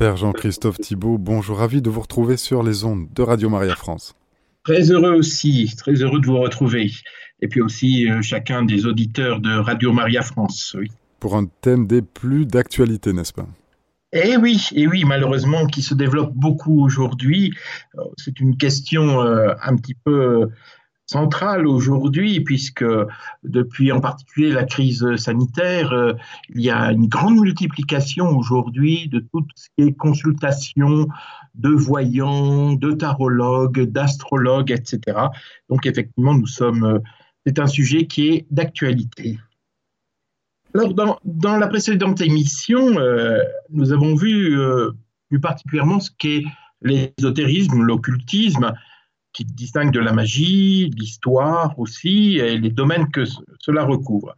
Père Jean-Christophe Thibault, bonjour, ravi de vous retrouver sur les ondes de Radio Maria France. Très heureux aussi, très heureux de vous retrouver. Et puis aussi euh, chacun des auditeurs de Radio Maria France. Oui. Pour un thème des plus d'actualité, n'est-ce pas? Eh oui, et oui, malheureusement, qui se développe beaucoup aujourd'hui. Euh, c'est une question euh, un petit peu centrale aujourd'hui, puisque depuis en particulier la crise sanitaire, euh, il y a une grande multiplication aujourd'hui de toutes ces consultations de voyants, de tarologues, d'astrologues, etc. Donc effectivement, nous sommes, euh, c'est un sujet qui est d'actualité. Alors dans, dans, la précédente émission, euh, nous avons vu plus particulièrement ce qu'est l'ésotérisme, l'occultisme, qui distingue de la magie, l'histoire aussi, et les domaines que cela recouvre.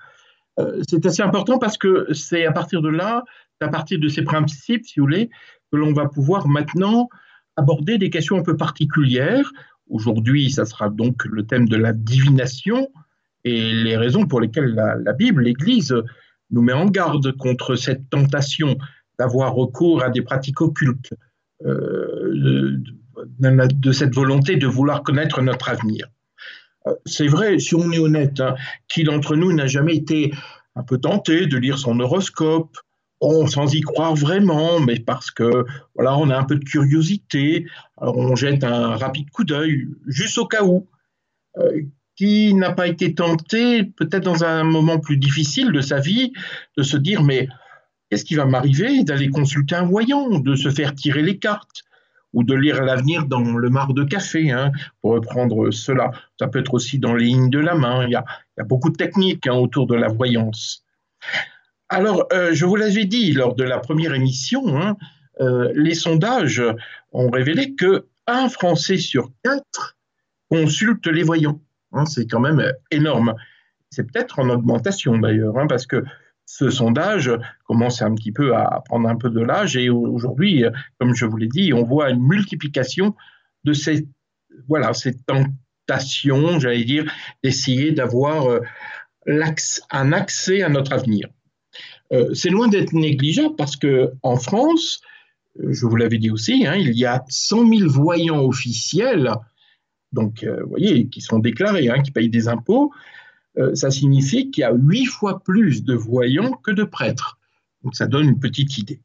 Euh, c'est assez important parce que c'est à partir de là, à partir de ces principes, si vous voulez, que l'on va pouvoir maintenant aborder des questions un peu particulières. Aujourd'hui, ça sera donc le thème de la divination et les raisons pour lesquelles la, Bible, l'Église, nous met en garde contre cette tentation d'avoir recours à des pratiques occultes, euh, de cette volonté de vouloir connaître notre avenir. Euh, c'est vrai, si on est honnête, hein, qui d'entre nous n'a jamais été un peu tenté de lire son horoscope sans y croire vraiment, mais parce que voilà, on a un peu de curiosité, on jette un rapide coup d'œil, juste au cas où. Euh, qui n'a pas été tenté, peut-être dans un moment plus difficile de sa vie, de se dire mais qu'est-ce qui va m'arriver D'aller consulter un voyant, de se faire tirer les cartes, ou de lire l'avenir dans le mar de café, hein, pour reprendre cela. Ça peut être aussi dans les lignes de la main. Il y a, beaucoup de techniques hein, autour de la voyance. Alors, euh, je vous l'avais dit lors de la première émission, hein, euh, les sondages ont révélé que un Français sur quatre consulte les voyants. C'est quand même énorme. C'est peut-être en augmentation d'ailleurs, parce que ce sondage commence un petit peu à prendre un peu de l'âge et aujourd'hui, comme je vous l'ai dit, on voit une multiplication de ces, voilà, ces tentations, j'allais dire, d'essayer d'avoir euh, un accès à notre avenir. Euh, c'est loin d'être négligeable parce que en France, euh, je vous l'avais dit aussi, hein, il y a 100 000 voyants officiels, donc vous voyez, qui sont déclarés, hein, qui payent des impôts, ça signifie qu'il y a huit fois plus de voyants que de prêtres. Donc ça donne une petite idée.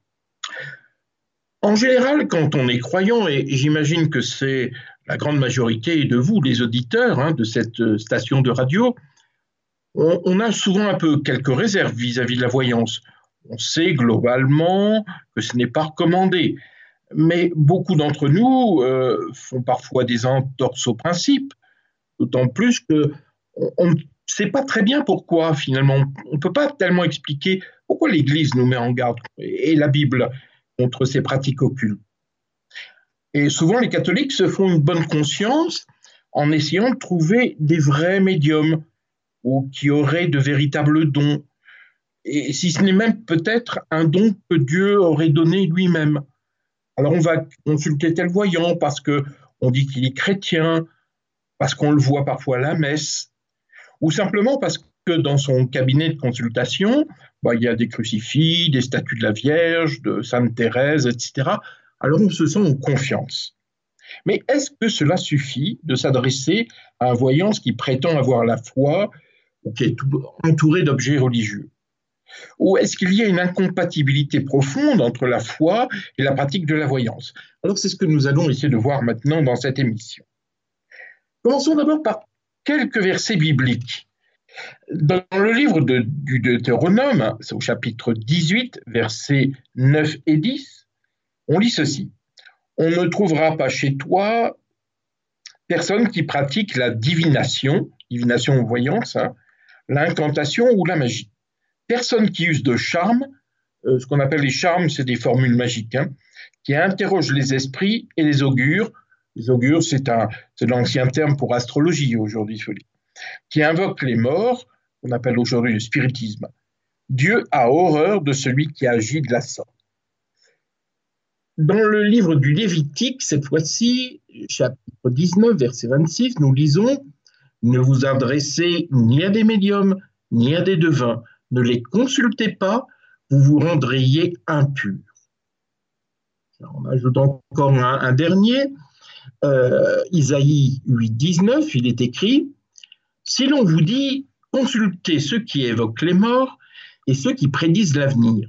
En général, quand on est croyant, et j'imagine que c'est la grande majorité de vous, les auditeurs hein, de cette euh, station de radio, on, a souvent un peu quelques réserves vis-à-vis de la voyance. On sait globalement que ce n'est pas recommandé, mais beaucoup d'entre nous euh, font parfois des entorses au principe, d'autant plus que on, sais pas très bien pourquoi finalement. On ne peut pas tellement expliquer pourquoi l'Église nous met en garde et la Bible contre ces pratiques occultes. Et souvent, les catholiques se font une bonne conscience en essayant de trouver des vrais médiums ou qui auraient de véritables dons. Et si ce n'est même peut-être un don que Dieu aurait donné lui-même. Alors on va consulter tel voyant parce que on dit qu'il est chrétien, parce qu'on le voit parfois à la messe, ou simplement parce que dans son cabinet de consultation, bah, il y a des crucifix, des statues de la Vierge, de Sainte Thérèse, etc. Alors on se sent en confiance. Mais est-ce que cela suffit de s'adresser à un voyant qui prétend avoir la foi ou qui est entouré d'objets religieux? Ou est-ce qu'il y a une incompatibilité profonde entre la foi et la pratique de la voyance? Alors c'est ce que nous allons essayer de voir maintenant dans cette émission. Commençons d'abord par quelques versets bibliques. Dans le livre du Deutéronome, au chapitre 18, versets 9 et 10, on lit ceci. On ne trouvera pas chez toi personne qui pratique la divination, divination ou voyance, hein, l'incantation ou la magie. Personne qui use de charme, euh, ce qu'on appelle les charmes, c'est des formules magiques, hein, qui interroge les esprits et les augures les augures, c'est l'ancien terme pour astrologie aujourd'hui, qui invoque les morts, qu'on appelle aujourd'hui le spiritisme. Dieu a horreur de celui qui agit de la sorte. Dans le livre du Lévitique, cette fois-ci, chapitre 19, verset 26, nous lisons Ne vous adressez ni à des médiums, ni à des devins, ne les consultez pas, vous vous rendriez impurs. On ajoute encore un, dernier. Euh, Isaïe 8, 19, il est écrit Si l'on vous dit consultez ceux qui évoquent les morts et ceux qui prédisent l'avenir,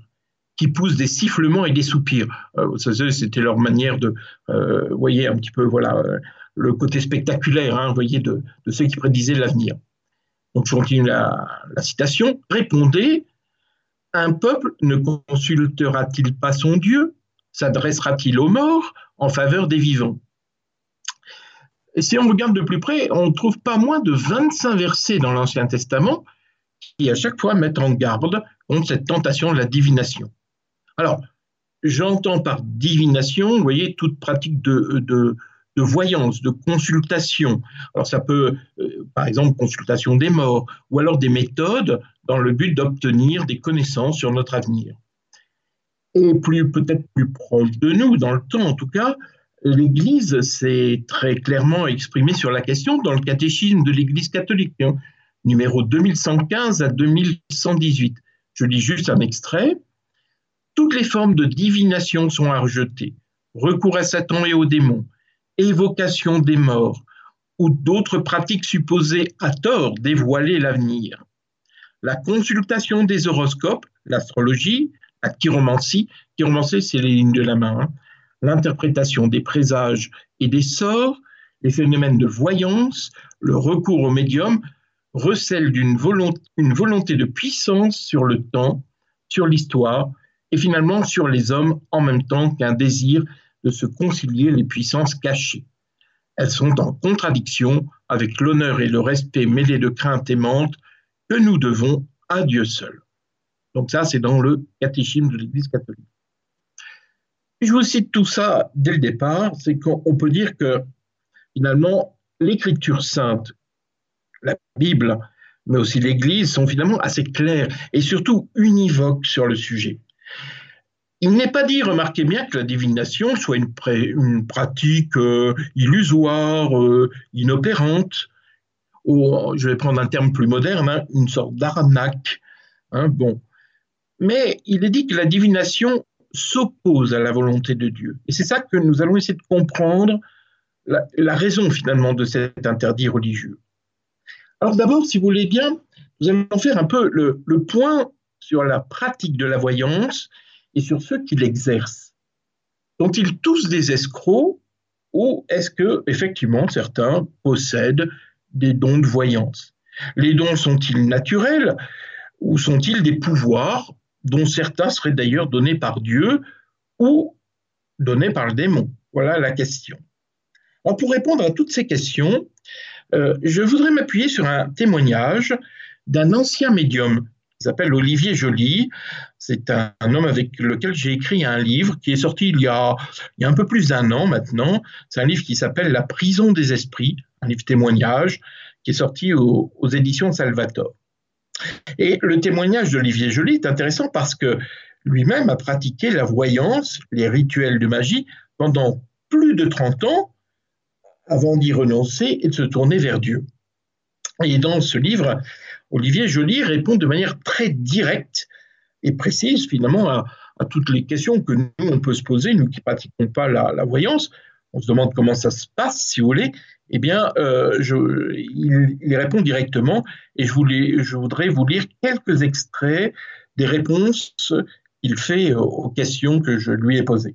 qui poussent des sifflements et des soupirs. Euh, c'était leur manière de, euh, voyez, un petit peu, voilà, le côté spectaculaire, hein, voyez, de, ceux qui prédisaient l'avenir. Donc, je continue la citation. Répondez un peuple ne consultera-t-il pas son Dieu? S'adressera-t-il aux morts en faveur des vivants? Et si on regarde de plus près, on ne trouve pas moins de 25 versets dans l'Ancien Testament qui à chaque fois mettent en garde contre cette tentation de la divination. Alors, j'entends par divination, vous voyez, toute pratique de, de, voyance, de consultation. Alors ça peut, euh, par exemple, consultation des morts, ou alors des méthodes dans le but d'obtenir des connaissances sur notre avenir. Et plus peut-être plus proche de nous, dans le temps en tout cas, l'Église s'est très clairement exprimée sur la question dans le catéchisme de l'Église catholique, hein, numéro 2115 à 2118. Je lis juste un extrait. Toutes les formes de divination sont à rejeter. Recours à Satan et aux démons, évocation des morts ou d'autres pratiques supposées à tort dévoiler l'avenir. La consultation des horoscopes, l'astrologie, la chiromancie, chiromancie c'est les lignes de la main, hein. L'interprétation des présages et des sorts, les phénomènes de voyance, le recours au médium recèlent d'une une volonté de puissance sur le temps, sur l'histoire et finalement sur les hommes en même temps qu'un désir de se concilier les puissances cachées. Elles sont en contradiction avec l'honneur et le respect mêlés de crainte aimante que nous devons à Dieu seul. Donc ça, c'est dans le catéchisme de l'Église catholique. Je vous cite tout ça dès le départ, c'est qu'on peut dire que finalement, l'écriture sainte, la Bible, mais aussi l'Église sont finalement assez claires et surtout univoques sur le sujet. Il n'est pas dit, remarquez bien, que la divination soit une, pratique euh, illusoire, euh, inopérante, ou je vais prendre un terme plus moderne, hein, une sorte d'arnaque. Hein, bon. Mais il est dit que la divination s'oppose à la volonté de Dieu. Et c'est ça que nous allons essayer de comprendre, la, raison finalement de cet interdit religieux. Alors d'abord, si vous voulez bien, nous allons faire un peu le, le point sur la pratique de la voyance et sur ceux qui l'exercent. Sont-ils tous des escrocs ou est-ce que effectivement certains possèdent des dons de voyance? Les dons sont-ils naturels ou sont-ils des pouvoirs dont certains seraient d'ailleurs donnés par Dieu ou donnés par le démon Voilà la question. pour répondre à toutes ces questions, euh, je voudrais m'appuyer sur un témoignage d'un ancien médium qui s'appelle Olivier Joly. C'est un, homme avec lequel j'ai écrit un livre qui est sorti il y a, un peu plus d'un an maintenant. C'est un livre qui s'appelle La prison des esprits, un livre témoignage qui est sorti aux, éditions Salvator. Et le témoignage d'Olivier Joly est intéressant parce que lui-même a pratiqué la voyance, les rituels de magie pendant plus de 30 ans avant d'y renoncer et de se tourner vers Dieu. Et dans ce livre, Olivier Joly répond de manière très directe et précise finalement à, toutes les questions que nous, on peut se poser, nous qui pratiquons pas la, voyance. On se demande comment ça se passe, si vous voulez. Eh bien, euh, il, répond directement et je, voulais, je voudrais vous lire quelques extraits des réponses qu'il fait aux questions que je lui ai posées.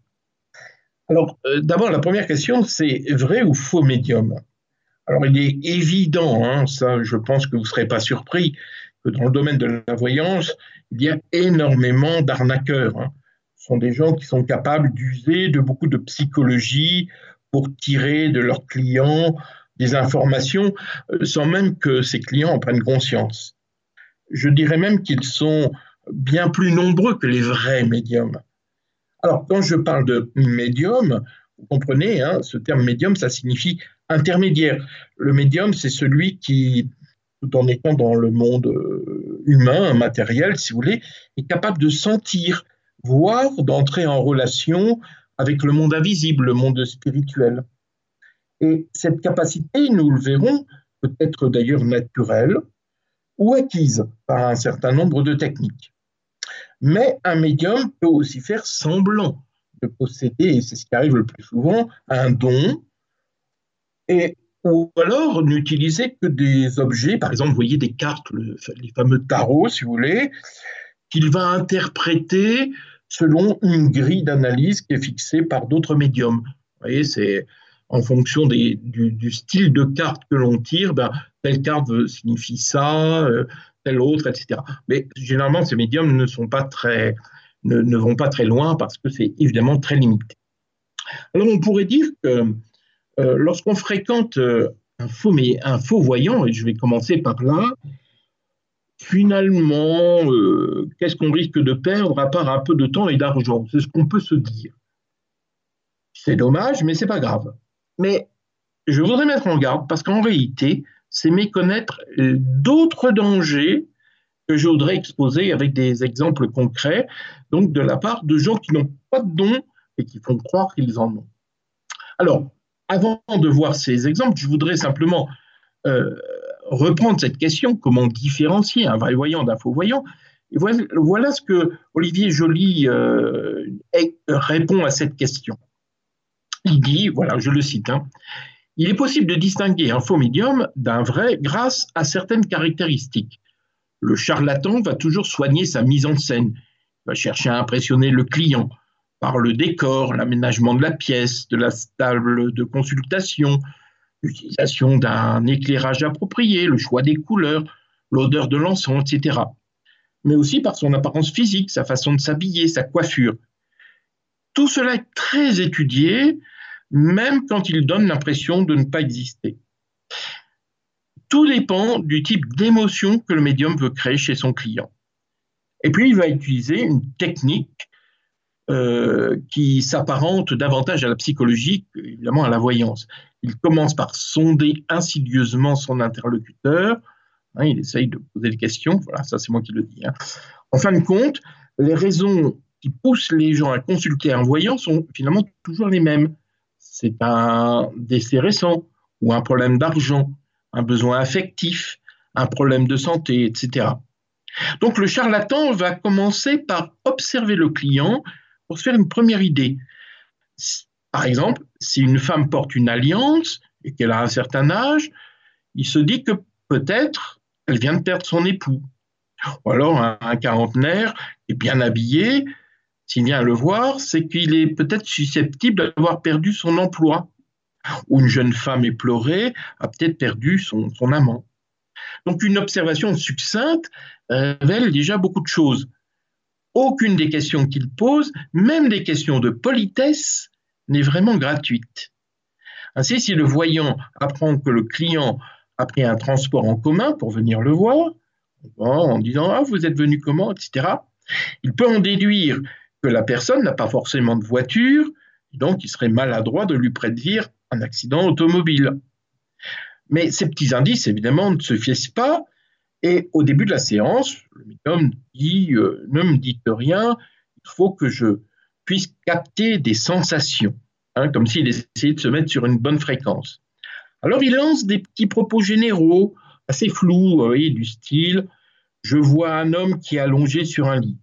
Alors, euh, d'abord, la première question, c'est vrai ou faux médium? Alors il est évident, hein, ça je pense que vous ne serez pas surpris, que dans le domaine de la voyance, il y a énormément d'arnaqueurs. Hein. Ce sont des gens qui sont capables d'user de beaucoup de psychologie pour tirer de leurs clients des informations euh, sans même que ces clients en prennent conscience. Je dirais même qu'ils sont bien plus nombreux que les vrais médiums. Alors, quand je parle de médium, vous comprenez, hein, ce terme médium, ça signifie intermédiaire. Le médium, c'est celui qui, tout en étant dans le monde euh, humain, matériel, si vous voulez, est capable de sentir, voire d'entrer en relation avec le monde invisible, le monde spirituel. Et cette capacité, nous le verrons, peut être d'ailleurs naturelle ou acquise par un certain nombre de techniques. Mais un médium peut aussi faire semblant de posséder, et c'est ce qui arrive le plus souvent, un don, et, ou alors n'utiliser que des objets, par exemple, vous voyez des cartes, les fameux tarots, si vous voulez, qu'il va interpréter selon une grille d'analyse qui est fixée par d'autres médiums. Vous voyez, c'est en fonction du, style de carte que l'on tire, ben, telle carte signifie ça, euh, telle autre, etc. Mais généralement, ces médiums ne sont pas très, ne, vont pas très loin parce que c'est évidemment très limité. Alors, on pourrait dire que euh, lorsqu'on fréquente euh, un faux, mais un faux voyant, et je vais commencer par là, finalement, euh, qu'est-ce qu'on risque de perdre à part un peu de temps et d'argent? C'est ce qu'on peut se dire. C'est dommage, mais c'est pas grave. Mais je voudrais mettre en garde parce qu'en réalité, c'est méconnaître d'autres dangers que je voudrais exposer avec des exemples concrets, donc de la part de gens qui n'ont pas de dons et qui font croire qu'ils en ont. Alors, avant de voir ces exemples, je voudrais simplement euh, reprendre cette question, comment différencier un vrai voyant d'un faux voyant. Voilà, ce que Olivier Joly euh, répond à cette question. Il dit, voilà, je le cite, hein, il est possible de distinguer un faux médium d'un vrai grâce à certaines caractéristiques. Le charlatan va toujours soigner sa mise en scène, va chercher à impressionner le client par le décor, l'aménagement de la pièce, de la table de consultation, l'utilisation d'un éclairage approprié, le choix des couleurs, l'odeur de l'encens, etc. Mais aussi par son apparence physique, sa façon de s'habiller, sa coiffure. Tout cela est très étudié, même quand il donne l'impression de ne pas exister. Tout dépend du type d'émotion que le médium veut créer chez son client. Et puis, il va utiliser une technique euh, qui s'apparente davantage à la psychologie qu'évidemment à la voyance. Il commence par sonder insidieusement son interlocuteur. Hein, il essaye de poser des questions. Voilà, ça c'est moi qui le dis. Hein. En fin de compte, les raisons qui poussent les gens à consulter un voyant sont finalement toujours les mêmes. C'est un décès récent ou un problème d'argent, un besoin affectif, un problème de santé, etc. Donc le charlatan va commencer par observer le client pour se faire une première idée. Par exemple, si une femme porte une alliance et qu'elle a un certain âge, il se dit que peut-être elle vient de perdre son époux. Ou alors un, quarantenaire est bien habillé, s'il vient le voir, c'est qu'il est peut-être susceptible d'avoir perdu son emploi. Ou une jeune femme éplorée a peut-être perdu son, son amant. Donc une observation succincte révèle déjà beaucoup de choses. Aucune des questions qu'il pose, même des questions de politesse, n'est vraiment gratuite. Ainsi, si le voyant apprend que le client a pris un transport en commun pour venir le voir, en disant Ah, vous êtes venu comment etc., il peut en déduire que la personne n'a pas forcément de voiture, donc il serait maladroit de lui prédire un accident automobile. Mais ces petits indices, évidemment, ne se fient pas. Et au début de la séance, le médium dit euh, Ne me dites rien, il faut que je puisse capter des sensations, hein, comme s'il essayait de se mettre sur une bonne fréquence. Alors il lance des petits propos généraux, assez flous, du style Je vois un homme qui est allongé sur un lit.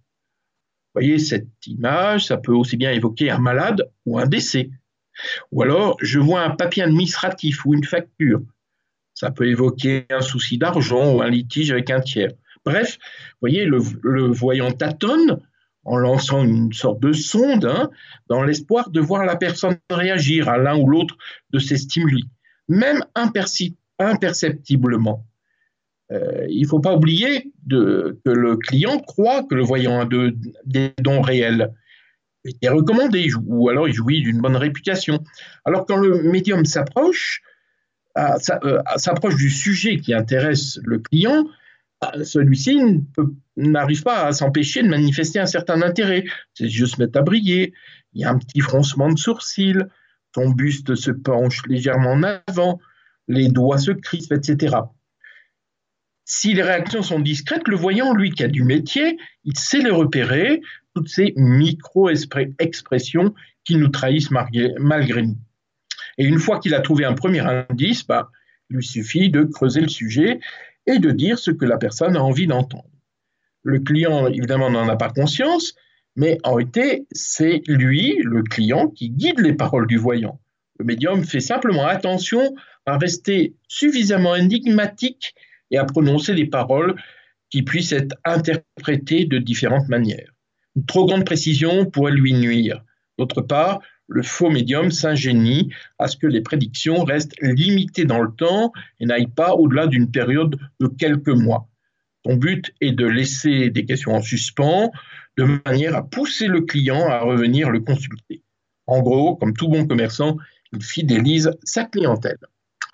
Vous voyez, cette image, ça peut aussi bien évoquer un malade ou un décès. Ou alors, je vois un papier administratif ou une facture. Ça peut évoquer un souci d'argent ou un litige avec un tiers. Bref, vous voyez, le, voyant tâtonne en lançant une sorte de sonde, hein, dans l'espoir de voir la personne réagir à l'un ou l'autre de ces stimuli, même imperceptiblement. Euh, il ne faut pas oublier que le client croit que le voyant a des dons réels est recommandé, ou alors il jouit d'une bonne réputation. Alors quand le médium s'approche, s'approche du sujet qui intéresse le client, euh, celui-ci n'arrive pas à s'empêcher de manifester un certain intérêt. Ses yeux se mettent à briller, il y a un petit froncement de sourcils, son buste se penche légèrement en avant, les doigts se crispent, etc. Si les réactions sont discrètes, le voyant, lui qui a du métier, il sait les repérer, toutes ces micro-expressions qui nous trahissent malgré nous. Et une fois qu'il a trouvé un premier indice, bah, il lui suffit de creuser le sujet et de dire ce que la personne a envie d'entendre. Le client, évidemment, n'en a pas conscience, Mais en réalité, c'est lui, le client, qui guide les paroles du voyant. Le médium fait simplement attention à rester suffisamment énigmatique et à prononcer des paroles qui puissent être interprétées de différentes manières. Une trop grande précision pourrait lui nuire. D'autre part, le faux médium s'ingénie à ce que les prédictions restent limitées dans le temps et n'aillent pas au-delà d'une période de quelques mois. Son but est de laisser des questions en suspens de manière à pousser le client à revenir le consulter. En gros, comme tout bon commerçant, il fidélise sa clientèle.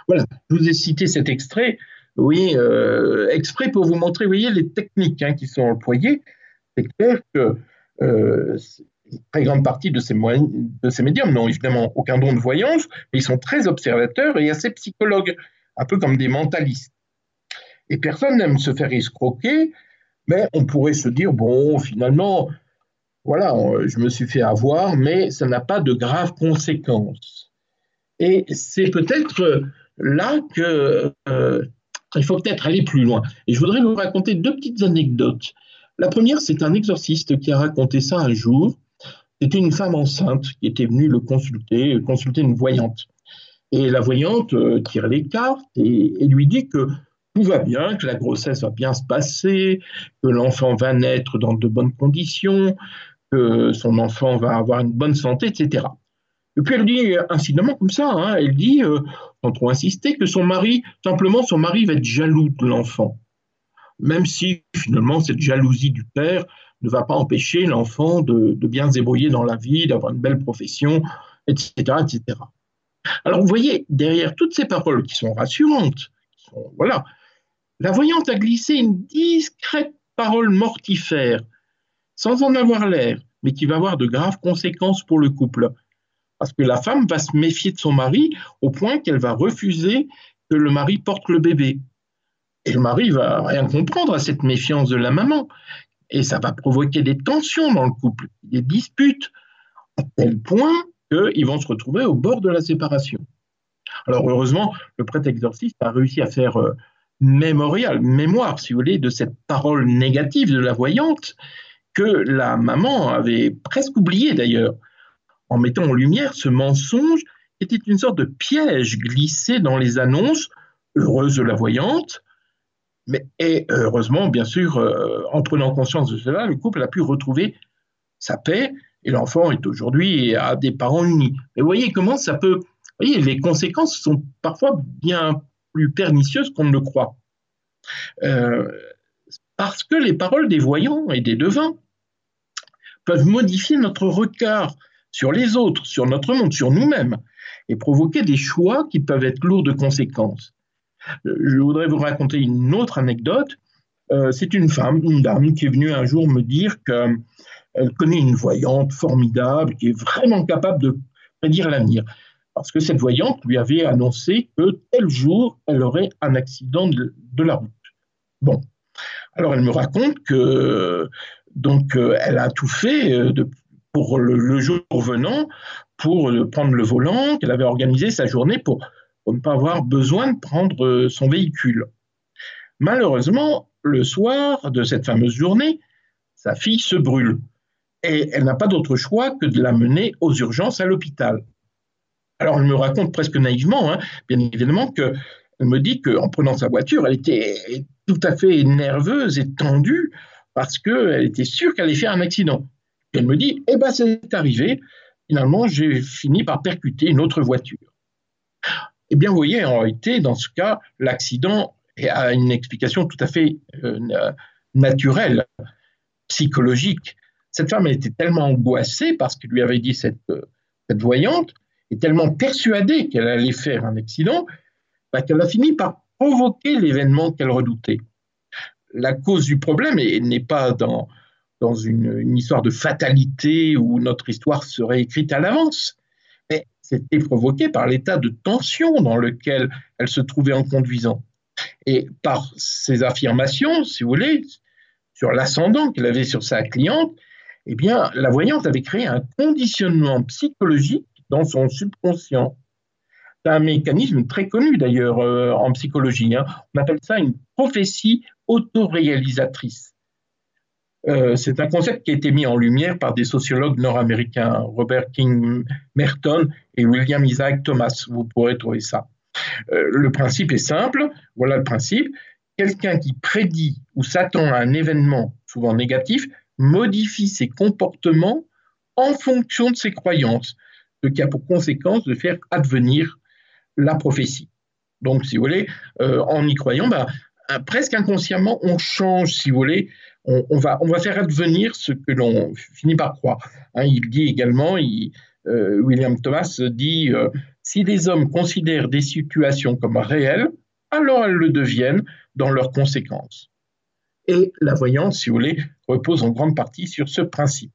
Voilà, je vous ai cité cet extrait, oui, euh, exprès pour vous montrer, voyez, les techniques hein, qui sont employées. C'est clair que euh, une très grande partie de ces, de ces médiums n'ont évidemment aucun don de voyance, mais ils sont très observateurs et assez psychologues, un peu comme des mentalistes. Et personne n'aime se faire escroquer, mais on pourrait se dire, bon, finalement, voilà, je me suis fait avoir, mais ça n'a pas de graves conséquences. Et c'est peut-être là que euh, il faut peut-être aller plus loin. Et je voudrais vous raconter deux petites anecdotes. La première, c'est un exorciste qui a raconté ça un jour. C'était une femme enceinte qui était venue le consulter, consulter une voyante. Et la voyante euh, tire les cartes et, lui dit que tout va bien, que la grossesse va bien se passer, que l'enfant va naître dans de bonnes conditions, que son enfant va avoir une bonne santé, etc. Et puis elle dit incidemment comme ça, hein, elle dit, euh, sans trop insister, que son mari, simplement son mari va être jaloux de l'enfant. Même si finalement cette jalousie du père ne va pas empêcher l'enfant de, bien se débrouiller dans la vie, d'avoir une belle profession, etc., etc. Alors vous voyez, derrière toutes ces paroles qui sont rassurantes, voilà, la voyante a glissé une discrète parole mortifère, sans en avoir l'air, mais qui va avoir de graves conséquences pour le couple. Parce que la femme va se méfier de son mari au point qu'elle va refuser que le mari porte le bébé. Et le mari va rien comprendre à cette méfiance de la maman. Et ça va provoquer des tensions dans le couple, des disputes, à tel point qu'ils vont se retrouver au bord de la séparation. Alors heureusement, le prêtre exorciste a réussi à faire euh, mémorial, mémoire, si vous voulez, de cette parole négative de la voyante que la maman avait presque oubliée d'ailleurs, en mettant en lumière ce mensonge était une sorte de piège glissé dans les annonces heureuses de la voyante. Mais, et heureusement, bien sûr, euh, en prenant conscience de cela, le couple a pu retrouver sa paix et l'enfant est aujourd'hui à des parents unis. Mais voyez comment ça peut. Vous voyez, les conséquences sont parfois bien plus pernicieuses qu'on ne le croit. Euh, parce que les paroles des voyants et des devins peuvent modifier notre regard sur les autres, sur notre monde, sur nous-mêmes, et provoquer des choix qui peuvent être lourds de conséquences. Euh, je voudrais vous raconter une autre anecdote. Euh, c'est une femme, une dame, qui est venue un jour me dire qu'elle connaît une voyante formidable qui est vraiment capable de prédire l'avenir. Parce que cette voyante lui avait annoncé que tel jour, elle aurait un accident de, la route. Bon. Alors elle me raconte que donc euh, elle a tout fait pour le, jour venant pour euh, prendre le volant, qu'elle avait organisé sa journée pour, ne pas avoir besoin de prendre euh, son véhicule. Malheureusement, le soir de cette fameuse journée, sa fille se brûle et elle n'a pas d'autre choix que de la mener aux urgences à l'hôpital. Alors elle me raconte presque naïvement, hein, bien évidemment, qu'elle me dit qu'en prenant sa voiture, elle était tout à fait nerveuse et tendue parce qu'elle était sûre qu'elle allait faire un accident. Elle me dit, eh bien, c'est arrivé. Finalement, j'ai fini par percuter une autre voiture. Eh bien, vous voyez, en réalité, dans ce cas, l'accident a une explication tout à fait euh, naturelle, psychologique. Cette femme, était tellement angoissée parce que lui avait dit cette, euh, cette voyante, et tellement persuadée qu'elle allait faire un accident, bah, qu'elle a fini par provoquer l'événement qu'elle redoutait. La cause du problème n'est pas dans une, histoire de fatalité où notre histoire serait écrite à l'avance. C'était provoqué par l'état de tension dans lequel elle se trouvait en conduisant. Et par ses affirmations, si vous voulez, sur l'ascendant qu'elle avait sur sa cliente, eh bien, la voyante avait créé un conditionnement psychologique dans son subconscient. C'est un mécanisme très connu d'ailleurs euh, en psychologie. Hein. On appelle ça une prophétie autoréalisatrice. Euh, c'est un concept qui a été mis en lumière par des sociologues nord-américains, Robert King Merton et William Isaac Thomas. Vous pourrez trouver ça. Euh, le principe est simple. Voilà le principe. Quelqu'un qui prédit ou s'attend à un événement, souvent négatif, modifie ses comportements en fonction de ses croyances, ce qui a pour conséquence de faire advenir la prophétie. Donc, si vous voulez, euh, en y croyant, bah, presque inconsciemment, on change, si vous voulez, on, va, faire advenir ce que l'on finit par croire. Hein, il dit également, euh, William Thomas dit, euh, si les hommes considèrent des situations comme réelles, alors elles le deviennent dans leurs conséquences. Et la voyance, si vous voulez, repose en grande partie sur ce principe.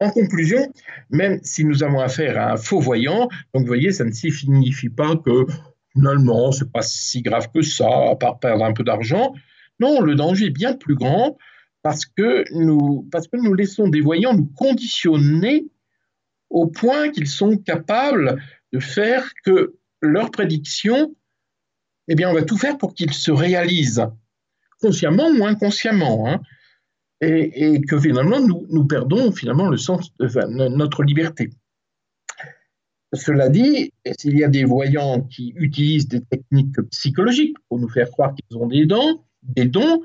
En conclusion, même si nous avons affaire à un faux voyant, donc vous voyez, ça ne signifie pas que finalement, c'est pas si grave que ça, à part perdre un peu d'argent. Non, le danger est bien plus grand parce que nous, laissons des voyants nous conditionner au point qu'ils sont capables de faire que leurs prédictions, eh bien, on va tout faire pour qu'ils se réalisent, consciemment ou inconsciemment, hein, et, que finalement, nous, perdons finalement le sens de notre liberté. Cela dit, s'il y a des voyants qui utilisent des techniques psychologiques pour nous faire croire qu'ils ont des dons, des dons,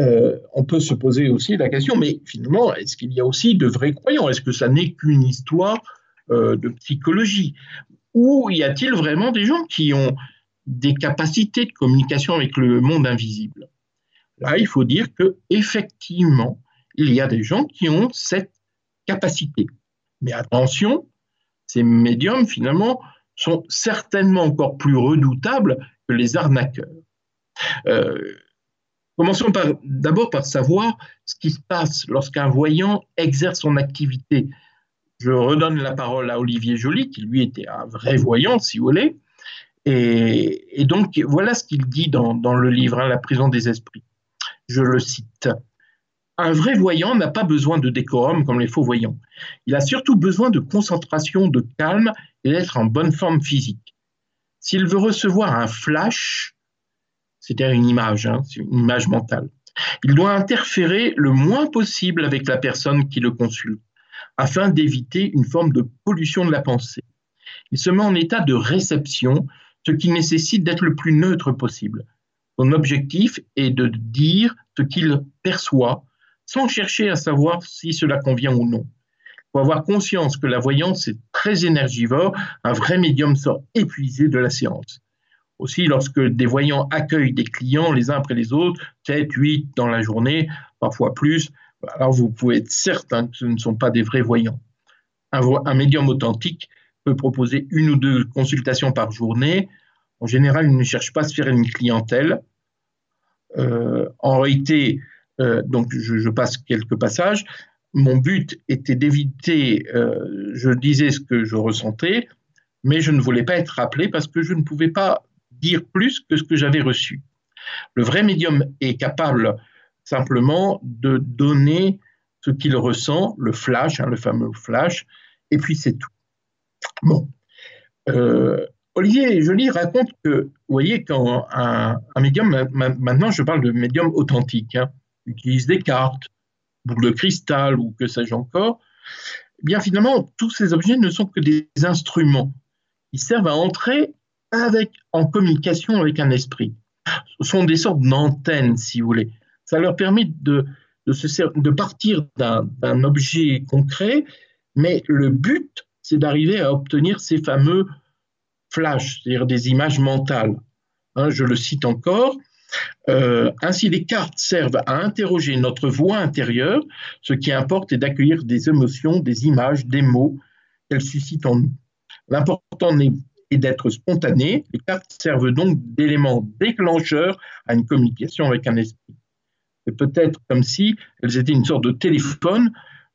euh, on peut se poser aussi la question, mais finalement, est-ce qu'il y a aussi de vrais croyants? Est-ce que ça n'est qu'une histoire euh, de psychologie? Ou y a-t-il vraiment des gens qui ont des capacités de communication avec le monde invisible? Là, il faut dire que effectivement, il y a des gens qui ont cette capacité. Mais attention, ces médiums, finalement, sont certainement encore plus redoutables que les arnaqueurs. Euh, commençons d'abord par savoir ce qui se passe lorsqu'un voyant exerce son activité. Je redonne la parole à Olivier Joly, qui lui était un vrai voyant, si vous voulez. Et, donc, voilà ce qu'il dit dans, le livre hein, La prison des esprits. Je le cite. Un vrai voyant n'a pas besoin de décorum comme les faux voyants. Il a surtout besoin de concentration, de calme et d'être en bonne forme physique. S'il veut recevoir un flash, c'est-à-dire une image, hein, une image mentale, il doit interférer le moins possible avec la personne qui le consulte, afin d'éviter une forme de pollution de la pensée. Il se met en état de réception, ce qui nécessite d'être le plus neutre possible. Son objectif est de dire ce qu'il perçoit sans chercher à savoir si cela convient ou non. Il faut avoir conscience que la voyance est très énergivore, un vrai médium sort épuisé de la séance. Aussi, lorsque des voyants accueillent des clients les uns après les autres, 7, 8 dans la journée, parfois plus, alors vous pouvez être certain que ce ne sont pas des vrais voyants. Un, médium authentique peut proposer une ou deux consultations par journée. En général, il ne cherche pas à se faire une clientèle. Euh, en réalité, euh, donc je, passe quelques passages. Mon but était d'éviter, euh, je disais ce que je ressentais, mais je ne voulais pas être rappelé parce que je ne pouvais pas dire plus que ce que j'avais reçu. Le vrai médium est capable simplement de donner ce qu'il ressent, le flash, hein, le fameux flash, et puis c'est tout. Bon. Euh, Olivier Joly raconte que, vous voyez, quand un, médium, maintenant je parle de médium authentique, hein, utilise des cartes, boules de cristal ou que sais-je encore, eh bien finalement, tous ces objets ne sont que des instruments. Ils servent à entrer avec, en communication avec un esprit. Ce sont des sortes d'antennes, si vous voulez. Ça leur permet de, de, partir d'un objet concret, mais le but, c'est d'arriver à obtenir ces fameux flashs, c'est-à-dire des images mentales. Hein, je le cite encore, euh, ainsi, les cartes servent à interroger notre voix intérieure. Ce qui importe est d'accueillir des émotions, des images, des mots qu'elles suscitent en nous. L'important est d'être spontané. Les cartes servent donc d'éléments déclencheurs à une communication avec un esprit. C'est peut-être comme si elles étaient une sorte de téléphone.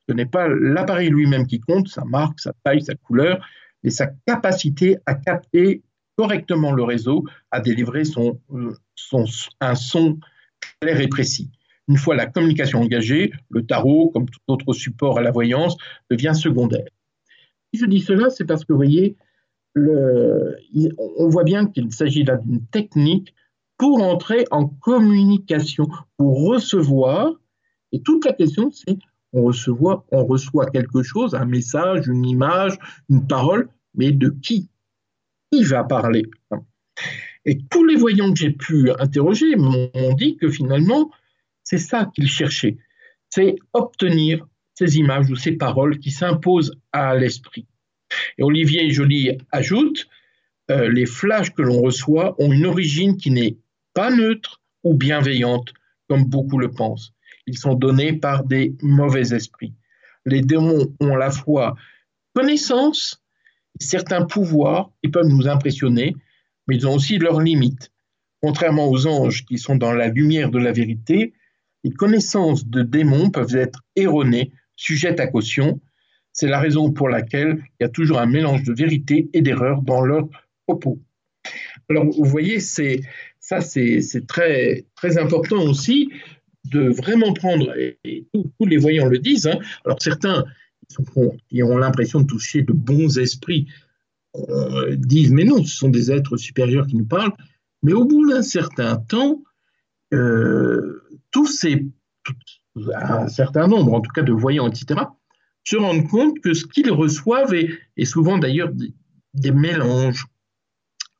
Ce n'est pas l'appareil lui-même qui compte, sa marque, sa taille, sa couleur, mais sa capacité à capter correctement le réseau, à délivrer son, euh, un son clair et précis. Une fois la communication engagée, le tarot, comme tout autre support à la voyance, devient secondaire. Si je dis cela, c'est parce que, vous voyez, on voit bien qu'il s'agit là d'une technique pour entrer en communication, pour recevoir. Et toute la question, c'est on on reçoit quelque chose, un message, une image, une parole, mais de qui? Qui va parler? Et tous les voyants que j'ai pu interroger m'ont dit que finalement, c'est ça qu'ils cherchaient, c'est obtenir ces images ou ces paroles qui s'imposent à l'esprit. Et Olivier Joly ajoute, euh, les flashs que l'on reçoit ont une origine qui n'est pas neutre ou bienveillante, comme beaucoup le pensent. Ils sont donnés par des mauvais esprits. Les démons ont à la fois connaissance, certains pouvoirs, ils peuvent nous impressionner, mais ils ont aussi leurs limites. Contrairement aux anges qui sont dans la lumière de la vérité, les connaissances de démons peuvent être erronées, sujettes à caution. C'est la raison pour laquelle il y a toujours un mélange de vérité et d'erreur dans leurs propos. Alors, vous voyez, c'est ça, c'est très, important aussi de vraiment prendre, et tous, les voyants le disent, hein. alors certains qui ont l'impression de toucher de bons esprits euh, disent, mais non, ce sont des êtres supérieurs qui nous parlent, mais au bout d'un certain temps, euh, tous ces, un certain nombre, en tout cas de voyants, etc., se rendent compte que ce qu'ils reçoivent est, souvent d'ailleurs des, mélanges.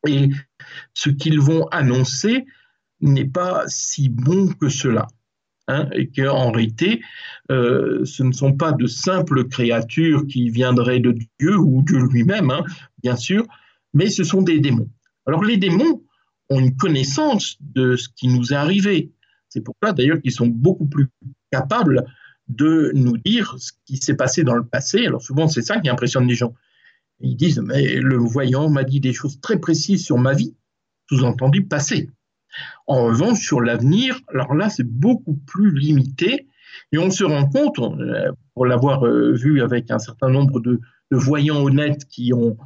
Et ce qu'ils vont annoncer n'est pas si bon que cela. Hein, et qu'en réalité, euh, ce ne sont pas de simples créatures qui viendraient de Dieu ou Dieu lui-même, hein, bien sûr, mais ce sont des démons. Alors les démons ont une connaissance de ce qui nous est arrivé. C'est pour ça d'ailleurs qu'ils sont beaucoup plus capables de nous dire ce qui s'est passé dans le passé. Alors souvent c'est ça qui impressionne les gens. Ils disent, mais le voyant m'a dit des choses très précises sur ma vie, sous-entendu passé. En revanche, sur l'avenir, alors là, c'est beaucoup plus limité. Et on se rend compte, euh, pour l'avoir euh, vu avec un certain nombre de, voyants honnêtes qui ont,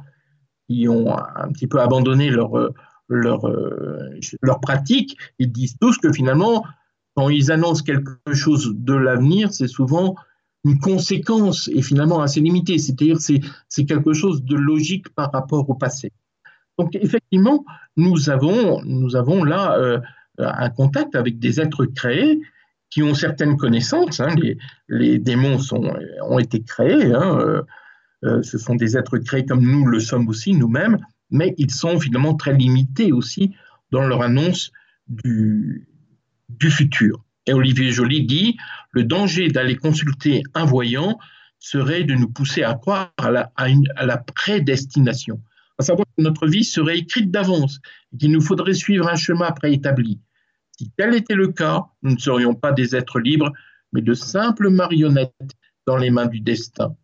qui ont un petit peu abandonné leur, euh, leur, leur pratique, ils disent tous que finalement, quand ils annoncent quelque chose de l'avenir, c'est souvent une conséquence et finalement assez limitée, c'est-à-dire c'est, c'est quelque chose de logique par rapport au passé. Donc effectivement, nous avons, nous avons là euh, un contact avec des êtres créés qui ont certaines connaissances. Hein. les, démons sont, ont été créés, hein, euh, euh, ce sont des êtres créés comme nous le sommes aussi nous-mêmes, mais ils sont finalement très limités aussi dans leur annonce du, du futur. Et Olivier Joly dit, le danger d'aller consulter un voyant serait de nous pousser à croire à la, à la prédestination, à savoir que notre vie serait écrite d'avance et qu'il nous faudrait suivre un chemin préétabli. Si tel était le cas, nous ne serions pas des êtres libres, mais de simples marionnettes dans les mains du destin.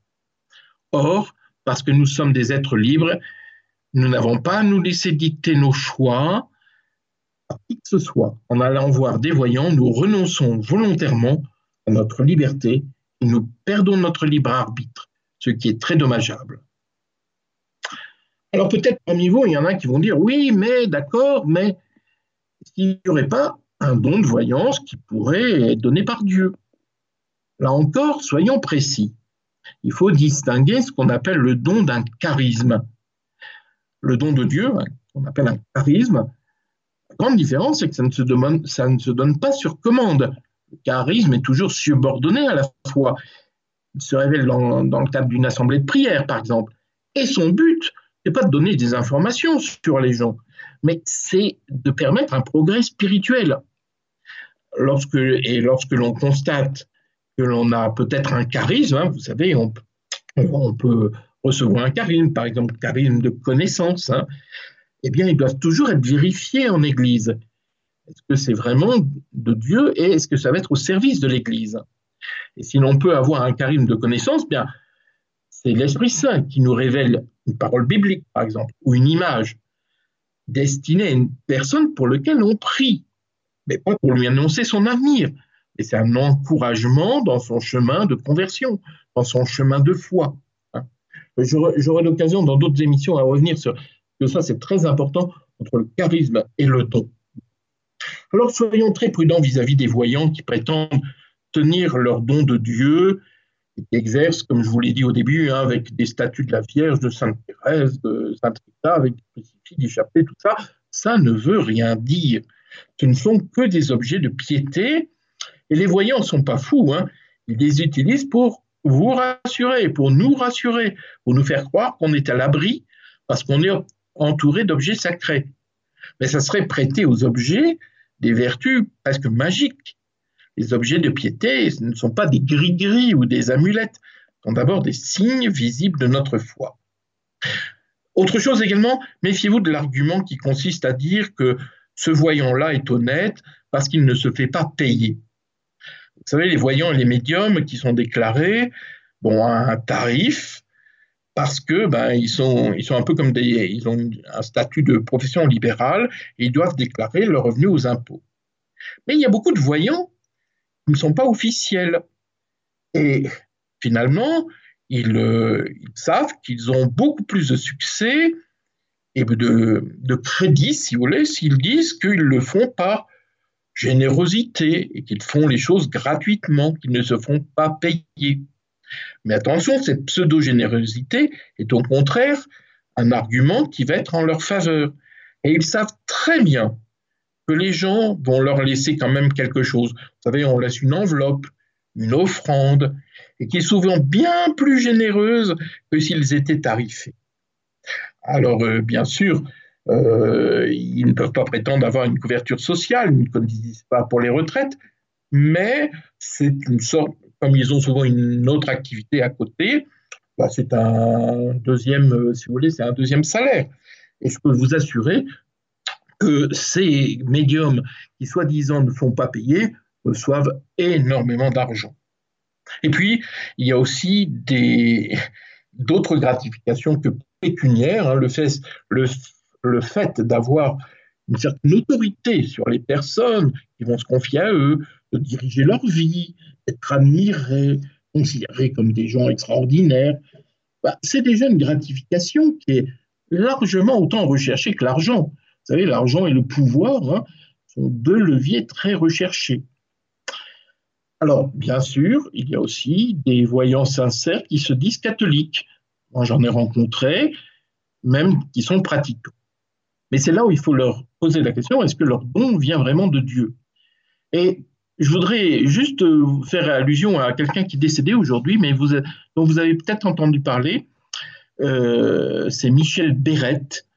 Or, parce que nous sommes des êtres libres, nous n'avons pas à nous laisser dicter nos choix, qui que ce soit, en allant voir des voyants, nous renonçons volontairement à notre liberté et nous perdons notre libre arbitre, ce qui est très dommageable. Alors peut-être parmi vous, il y en a qui vont dire oui, mais d'accord, mais s'il n'y aurait pas un don de voyance qui pourrait être donné par Dieu Là encore, soyons précis. Il faut distinguer ce qu'on appelle le don d'un charisme. Le don de Dieu, hein, qu'on appelle un charisme, grande différence, c'est que ça ne, se donne pas sur commande. Le charisme est toujours subordonné à la foi. Il se révèle dans, le cadre d'une assemblée de prière, par exemple. Et son but n'est pas de donner des informations sur les gens, mais c'est de permettre un progrès spirituel. Lorsque, et lorsque l'on constate que l'on a peut-être un charisme, hein, vous savez, on, on, peut recevoir un charisme, par exemple, charisme de connaissance, hein, eh bien, ils doivent toujours être vérifiés en Église. Est-ce que c'est vraiment de Dieu et est-ce que ça va être au service de l'Église? Et si l'on peut avoir un charisme de connaissance, bien, c'est l'Esprit Saint qui nous révèle une parole biblique, par exemple, ou une image destinée à une personne pour laquelle on prie, mais pas pour lui annoncer son avenir. Et c'est un encouragement dans son chemin de conversion, dans son chemin de foi. Hein. J'aurai l'occasion dans d'autres émissions à revenir sur que ça c'est très important entre le charisme et le don. Alors soyons très prudents vis-à-vis des voyants qui prétendent tenir leur don de Dieu et qui exercent, comme je vous l'ai dit au début, hein, avec des statues de la Vierge, de Sainte Thérèse, de Sainte Rita, avec des crucifix, des chapelets, tout ça, ça ne veut rien dire. Ce ne sont que des objets de piété Et les voyants ne sont pas fous, hein. ils les utilisent pour vous rassurer, pour nous rassurer, pour nous faire croire qu'on est à l'abri parce qu'on est entouré d'objets sacrés. Mais ça serait prêter aux objets des vertus presque magiques. Les objets de piété ce ne sont pas des gris-gris ou des amulettes, sont d'abord des signes visibles de notre foi. Autre chose également, méfiez-vous de l'argument qui consiste à dire que ce voyant-là est honnête parce qu'il ne se fait pas payer. Vous savez, les voyants et les médiums qui sont déclarés bon, à un tarif parce que ben, ils, sont, ils sont un peu comme des. Ils ont un statut de profession libérale et ils doivent déclarer leurs revenus aux impôts. Mais il y a beaucoup de voyants qui ne sont pas officiels. Et finalement, ils, euh, ils savent qu'ils ont beaucoup plus de succès et de, de crédit, si vous voulez, s'ils disent qu'ils le font par générosité et qu'ils font les choses gratuitement, qu'ils ne se font pas payer. Mais attention, cette pseudo-générosité est au contraire un argument qui va être en leur faveur. Et ils savent très bien que les gens vont leur laisser quand même quelque chose. Vous savez, on laisse une enveloppe, une offrande, et qui est souvent bien plus généreuse que s'ils étaient tarifés. Alors, euh, bien sûr, euh, ils ne peuvent pas prétendre avoir une couverture sociale, ils ne connaissent pas pour les retraites, mais c'est une sorte, comme ils ont souvent une autre activité à côté, bah, c'est un deuxième, euh, si vous voulez, c'est un deuxième salaire. Et je peux vous assurer que ces médiums qui soi-disant ne sont pas payés reçoivent énormément d'argent. Et puis, il y a aussi d'autres gratifications que pécuniaires. Hein. le fait d'avoir une certaine autorité sur les personnes qui vont se confier à eux, de diriger leur vie, d'être admirés, considérés comme des gens extraordinaires, bah, c'est déjà une gratification qui est largement autant recherchée que l'argent. Vous savez, l'argent et le pouvoir hein, sont deux leviers très recherchés. Alors, bien sûr, il y a aussi des voyants sincères qui se disent catholiques. Moi, j'en ai rencontré, même qui sont pratiquants. Mais c'est là où il faut leur poser la question, est-ce que leur don vient vraiment de Dieu? Et je voudrais juste euh, faire allusion à quelqu'un qui est décédé aujourd'hui, mais dont vous avez peut-être entendu parler. Euh, c'est Michel Berrette,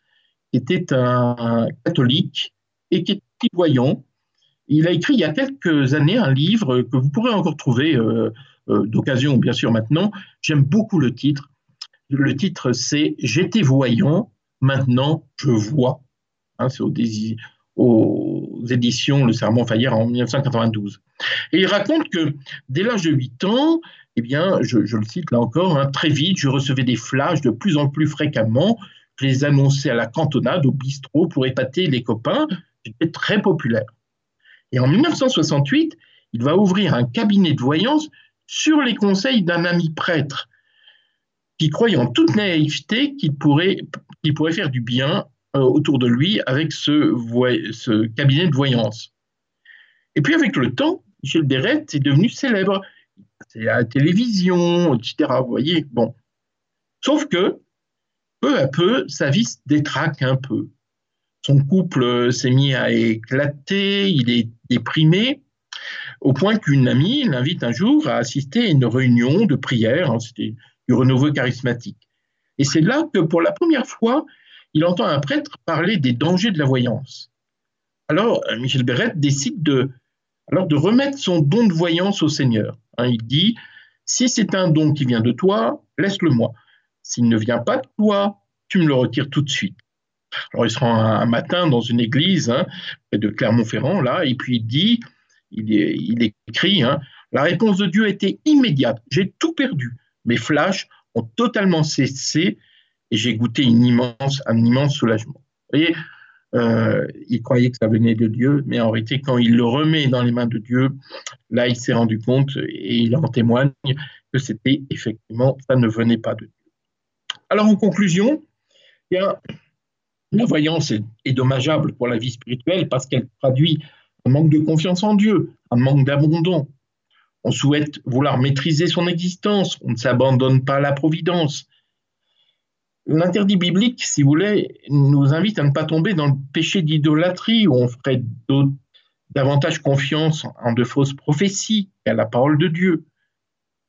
qui était un catholique et qui était voyant. Il a écrit il y a quelques années un livre que vous pourrez encore trouver euh, d'occasion, bien sûr, maintenant. J'aime beaucoup le titre. Le titre, c'est J'étais voyant, maintenant je vois. Hein, c'est aux, éditions Le Sermon Fayère en 1992. Et il raconte que dès l'âge de 8 ans, eh bien, je, le cite là encore, hein, très vite, je recevais des flashs de plus en plus fréquemment. Je les annonçais à la cantonade, au bistrot, pour épater les copains. J'étais très populaire. Et en 1968, il va ouvrir un cabinet de voyance sur les conseils d'un ami prêtre qui croyait en toute naïveté qu'il pourrait, faire du bien euh, autour de lui avec ce, cabinet de voyance. Et puis avec le temps, Michel Béret est devenu célèbre. C'est à la télévision, etc. Voyez, bon. Sauf que, peu à peu, sa vie se détraque un peu. Son couple s'est mis à éclater, il est déprimé, au point qu'une amie l'invite un jour à assister à une réunion de prière, hein, du renouveau charismatique. Et c'est là que, pour la première fois, il entend un prêtre parler des dangers de la voyance. Alors, euh, Michel Béret décide de, alors de remettre son don de voyance au Seigneur. Hein, il dit, si c'est un don qui vient de toi, laisse-le-moi. S'il ne vient pas de toi, tu me le retires tout de suite. Alors, il se rend un, matin dans une église hein, près de Clermont-Ferrand, là, et puis il dit, il, il écrit, hein, la réponse de Dieu était immédiate. J'ai tout perdu. Mes flashs ont totalement cessé et j'ai goûté immense, un immense soulagement. Euh, il croyait que ça venait de Dieu, mais en réalité, quand il le remet dans les mains de Dieu, là, il s'est rendu compte et il en témoigne que c'était effectivement, ça ne venait pas de Dieu. Alors, en conclusion, la voyance est, est, dommageable pour la vie spirituelle parce qu'elle traduit un manque de confiance en Dieu, un manque d'abandon. On souhaite vouloir maîtriser son existence, on ne s'abandonne pas à la providence, L'interdit biblique, si vous voulez, nous invite à ne pas tomber dans le péché d'idolâtrie où on ferait davantage confiance en de fausses prophéties qu'à la parole de Dieu.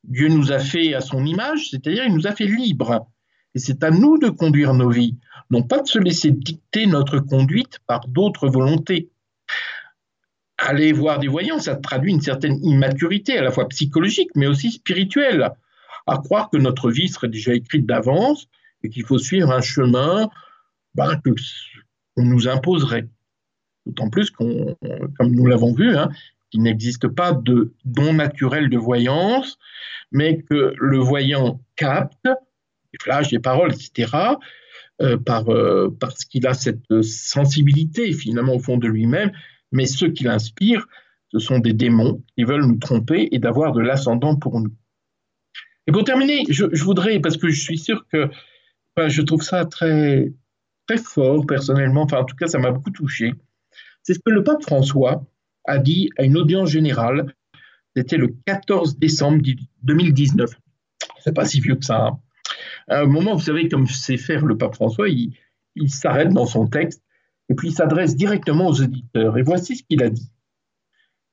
Dieu nous a fait à son image, c'est-à-dire il nous a fait libres. Et c'est à nous de conduire nos vies, non pas de se laisser dicter notre conduite par d'autres volontés. Aller voir des voyants, ça traduit une certaine immaturité, à la fois psychologique, mais aussi spirituelle, à croire que notre vie serait déjà écrite d'avance et qu'il faut suivre un chemin ben, qu'on nous imposerait. D'autant plus qu'on, comme nous l'avons vu, hein, qu'il n'existe pas de don naturel de voyance, mais que le voyant capte des flashs, des paroles, etc., euh, par, euh, parce qu'il a cette sensibilité finalement au fond de lui-même, mais ceux qui l'inspirent, ce sont des démons qui veulent nous tromper et d'avoir de l'ascendant pour nous. Et pour terminer, je, voudrais, parce que je suis sûr que je trouve ça très, très fort personnellement, enfin en tout cas ça m'a beaucoup touché, c'est ce que le pape François a dit à une audience générale, c'était le 14 décembre 2019. C'est pas si vieux que ça. Hein. À un moment, vous savez, comme sait faire le pape François, il, il s'arrête dans son texte et puis il s'adresse directement aux auditeurs. Et voici ce qu'il a dit.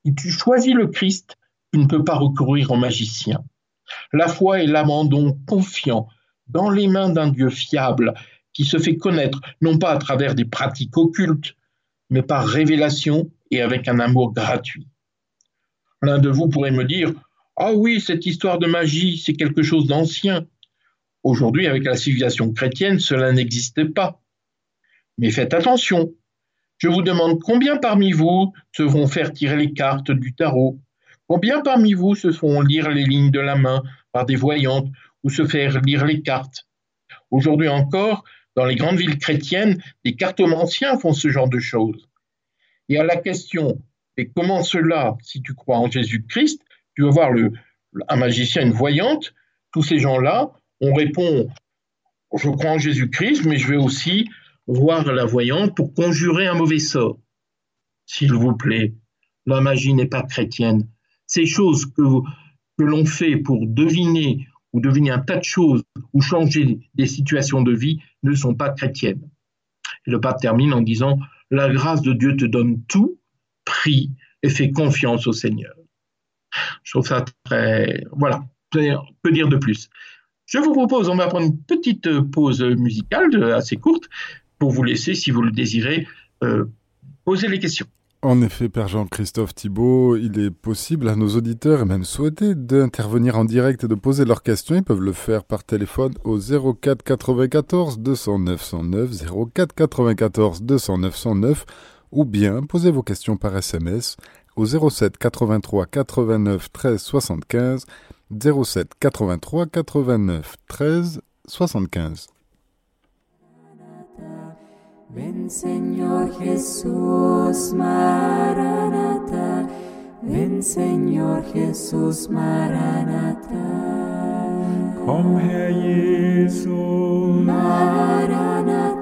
Si tu choisis le Christ, tu ne peux pas recourir au magicien. La foi est l'abandon confiant dans les mains d'un Dieu fiable qui se fait connaître non pas à travers des pratiques occultes, mais par révélation et avec un amour gratuit. L'un de vous pourrait me dire Ah oui, cette histoire de magie, c'est quelque chose d'ancien. Aujourd'hui, avec la civilisation chrétienne, cela n'existait pas. Mais faites attention. Je vous demande combien parmi vous se vont faire tirer les cartes du tarot? Combien parmi vous se font lire les lignes de la main par des voyantes ou se faire lire les cartes? Aujourd'hui encore, dans les grandes villes chrétiennes, des cartomanciens font ce genre de choses. Et à la question, et comment cela, si tu crois en Jésus-Christ, tu vas voir un magicien, une voyante, tous ces gens-là, on répond, je crois en Jésus-Christ, mais je vais aussi voir la voyante pour conjurer un mauvais sort. S'il vous plaît, la magie n'est pas chrétienne. Ces choses que, que l'on fait pour deviner ou deviner un tas de choses ou changer des situations de vie ne sont pas chrétiennes. Et le pape termine en disant La grâce de Dieu te donne tout, prie et fais confiance au Seigneur. Je trouve ça très. Voilà, que dire de plus Je vous propose, on va prendre une petite pause musicale assez courte pour vous laisser, si vous le désirez, euh, poser les questions. En effet, Père Jean-Christophe Thibault, il est possible à nos auditeurs et même souhaité d'intervenir en direct et de poser leurs questions. Ils peuvent le faire par téléphone au 04 94 209 109, 04 94 209 109 ou bien poser vos questions par SMS au 07 83 89 13 75, 07 83 89 13 75. Ven Señor Jesús Maranata, ven Señor Jesús Maranata. Kom Herr Jesus, Maranata,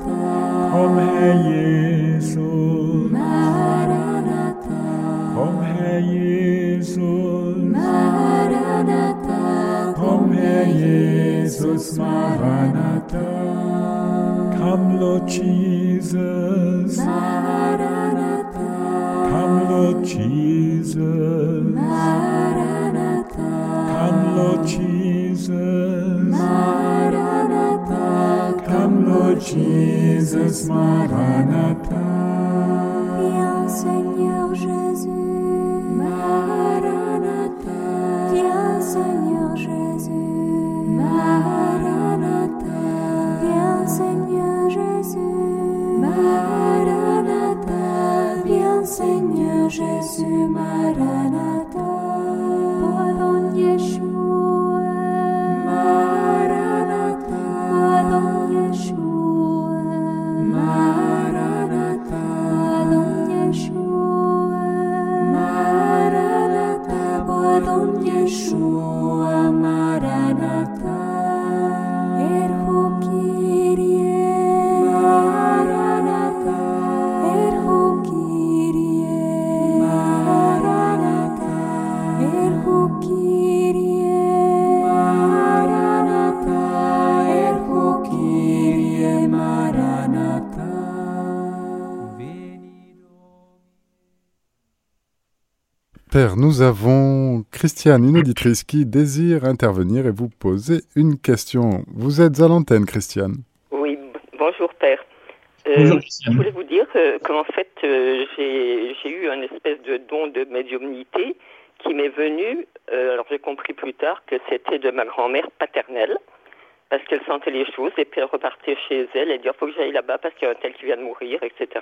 kom Herr Jesus, Maranata, kom Herr Jesus, Maranata, kom Herr Jesus, Maranatha. Come Lord Jesus, Maranatha, come Lord Jesus, Maranatha, come Lord Jesus, Maranatha, come Lord Jesus, Maranatha. Avons Christiane, une auditrice qui désire intervenir et vous poser une question. Vous êtes à l'antenne, Christiane. Oui, bonjour Père. Euh, Bonjour, je voulais vous dire euh, qu'en fait, euh, j'ai j'ai eu un espèce de don de médiumnité qui m'est venu, euh, alors j'ai compris plus tard que c'était de ma grand-mère paternelle, parce qu'elle sentait les choses, et puis elle repartait chez elle, et dit, il faut que j'aille là-bas parce qu'il y a un tel qui vient de mourir, etc.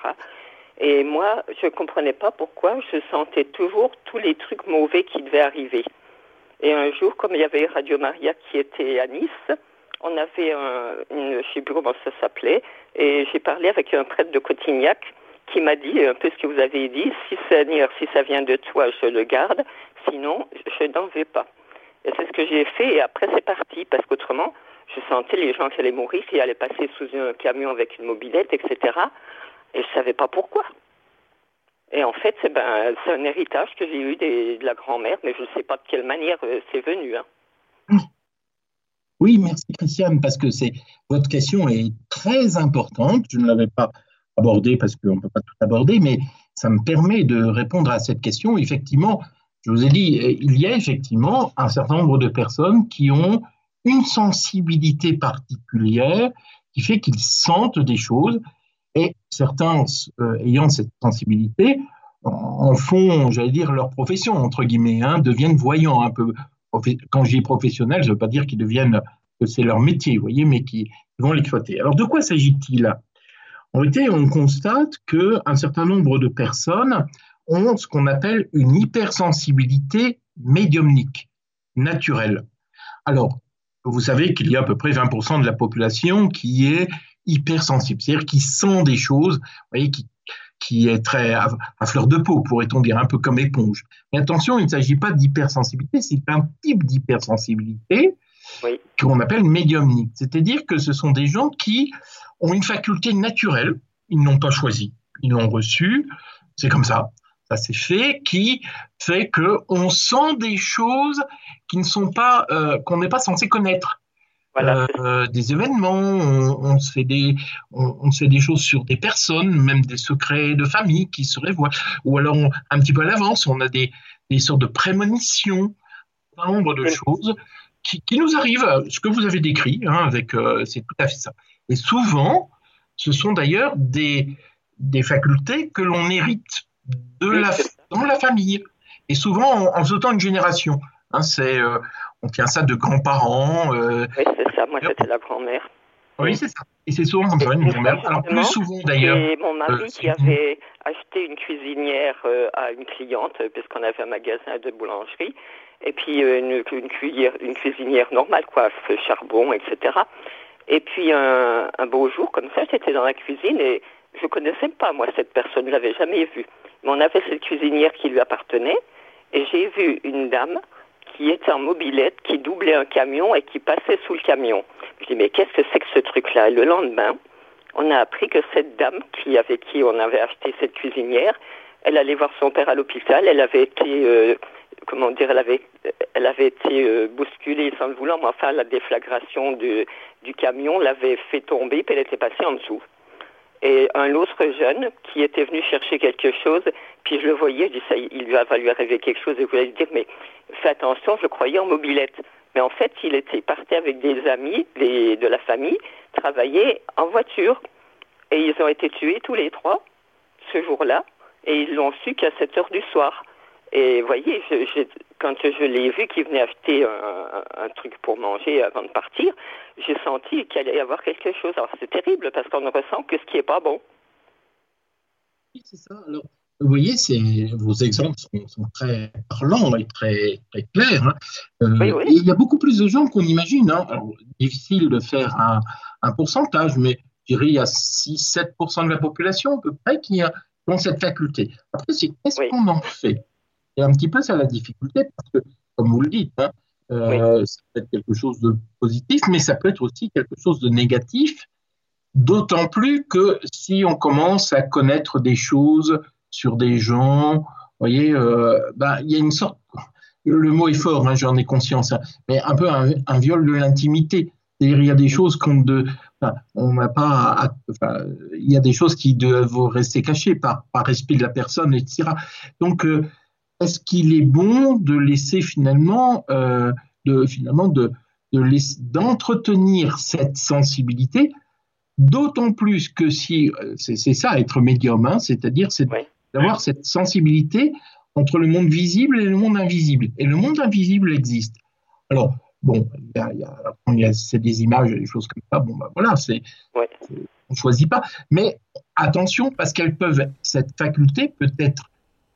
Et moi, je ne comprenais pas pourquoi je sentais toujours tous les trucs mauvais qui devaient arriver. Et un jour, comme il y avait Radio Maria qui était à Nice, on avait un, une, je sais plus comment ça s'appelait, et j'ai parlé avec un prêtre de Cotignac qui m'a dit un peu ce que vous avez dit, si si ça vient de toi, je le garde, sinon je n'en vais pas. Et c'est ce que j'ai fait, et après c'est parti, parce qu'autrement, je sentais les gens qui allaient mourir, qui allaient passer sous un camion avec une mobilette, etc. Et je savais pas pourquoi. Et en fait, c'est ben, un héritage que j'ai eu de la grand-mère, mais je ne sais pas de quelle manière euh, c'est venu. Hein. Oui, merci Christiane, parce que votre question est très importante. Je ne l'avais pas abordée parce qu'on ne peut pas tout aborder, mais ça me permet de répondre à cette question. Effectivement, je vous ai dit, euh, il y a effectivement un certain nombre de personnes qui ont une sensibilité particulière qui fait qu'ils sentent des choses et certains euh, ayant cette sensibilité en, font, j'allais dire, leur profession, entre guillemets, hein, deviennent voyants un peu. Quand je dis professionnel, je ne veux pas dire qu'ils deviennent, que c'est leur métier, vous voyez, mais qui vont l'exploiter. Alors, de quoi s'agit-il? En réalité, on constate qu'un certain nombre de personnes ont ce qu'on appelle une hypersensibilité médiumnique, naturelle. Alors, vous savez qu'il y a à peu près 20% de la population qui est hypersensible, c'est-à-dire qui sent des choses, vous voyez, qui, qui est très à, à fleur de peau, pourrait-on dire, un peu comme éponge. Mais attention, il ne s'agit pas d'hypersensibilité, c'est un type d'hypersensibilité Oui. qu'on appelle médiumnique. C'est-à-dire que ce sont des gens qui ont une faculté naturelle, ils n'ont pas choisi, ils l'ont reçue, c'est comme ça, ça s'est fait, qui fait qu'on sent des choses qui ne sont pas, euh, qu'on n'est pas censé connaître. Voilà. Euh, des événements, on, on se fait des, on, on se fait des choses sur des personnes, même des secrets de famille qui se révèlent. Ou alors, on- un petit peu à l'avance, on a des, des sortes de prémonitions, un nombre de Oui. choses qui, qui nous arrivent. Ce que vous avez décrit, hein, avec, euh, c'est tout à fait ça. Et souvent, ce sont d'ailleurs des, des facultés que l'on hérite de Oui, la, dans la famille. Et souvent en, en sautant une génération. Hein, c'est, euh, on tient ça de grands-parents. euh, Oui, c'est ça. Moi, c'était la grand-mère. oui, c'est ça. Et c'est souvent comme ça, une Et grand-mère. Alors, plus souvent d'ailleurs. C'est mon mari euh, qui avait acheté une cuisinière euh, à une cliente, puisqu'on avait un magasin de boulangerie, et puis euh, une, une, cuillère- une cuisinière normale, quoi, feu charbon, etc. Et puis un, un beau jour, comme ça, j'étais dans la cuisine et je connaissais pas, moi, cette personne, je l'avais jamais vue. Mais on avait cette cuisinière qui lui appartenait, et j'ai vu une dame qui était en mobilette, qui doublait un camion et qui passait sous le camion. Je dis, mais qu'est-ce que c'est que ce truc-là? Et le lendemain, on a appris que cette dame qui avec qui on avait acheté cette cuisinière, elle allait voir son père à l'hôpital. Elle avait été, euh, comment dire, elle avait, elle avait été euh, bousculée sans le vouloir, mais enfin la déflagration du, du camion l'avait fait tomber, puis elle était passée en dessous. Et un autre jeune qui était venu chercher quelque chose, puis je le voyais, je dis ça, il va lui arriver quelque chose, et je voulais lui dire, mais fais attention, je le croyais en mobilette. Mais en fait, il était parti avec des amis des, de la famille, travailler en voiture. Et ils ont été tués tous les trois ce jour-là, et ils l'ont su qu'à 7 heures du soir. Et vous voyez, je, je, quand je l'ai vu qu'il venait acheter un, truc pour manger avant de partir, j'ai senti qu'il allait y avoir quelque chose. Alors c'est terrible parce qu'on ne ressent que ce qui n'est pas bon. Oui, c'est ça. Alors, vous voyez, vos exemples sont, sont, très parlants et très, très clairs. Hein. Euh, oui, oui. Et il y a beaucoup plus de gens qu'on imagine. Hein. Alors, difficile de faire un, un, pourcentage, mais je dirais il y a 6-7% de la population à peu près qui, a, ont cette faculté. Après, c'est qu'est-ce oui. qu'on en fait? Et un petit peu ça la difficulté, parce que, comme vous le dites, hein, euh, oui. ça peut être quelque chose de positif, mais ça peut être aussi quelque chose de négatif. D'autant plus que si on commence à connaître des choses sur des gens, vous voyez, euh, bah, il y a une sorte, le mot est fort, hein, j'en ai conscience, hein, mais un peu un, un viol de l'intimité. C'est-à-dire, il y a des choses qu'on de, enfin, on n'a pas, à, enfin, il y a des choses qui doivent rester cachées par, par respect de la personne, etc. Donc, euh, est-ce qu'il est bon de laisser finalement, euh, de, finalement de, de laisser- d'entretenir cette sensibilité, d'autant plus que si, euh, c'est ça être médium, hein, c'est-à-dire c'est Oui. d'avoir cette sensibilité entre le monde visible et le monde invisible. Et le monde invisible existe. Alors, bon, y a, y a- y c'est des images, des choses comme ça, bon, ben voilà, c'est, on choisit pas. Mais attention, parce qu'elles peuvent, cette faculté peut être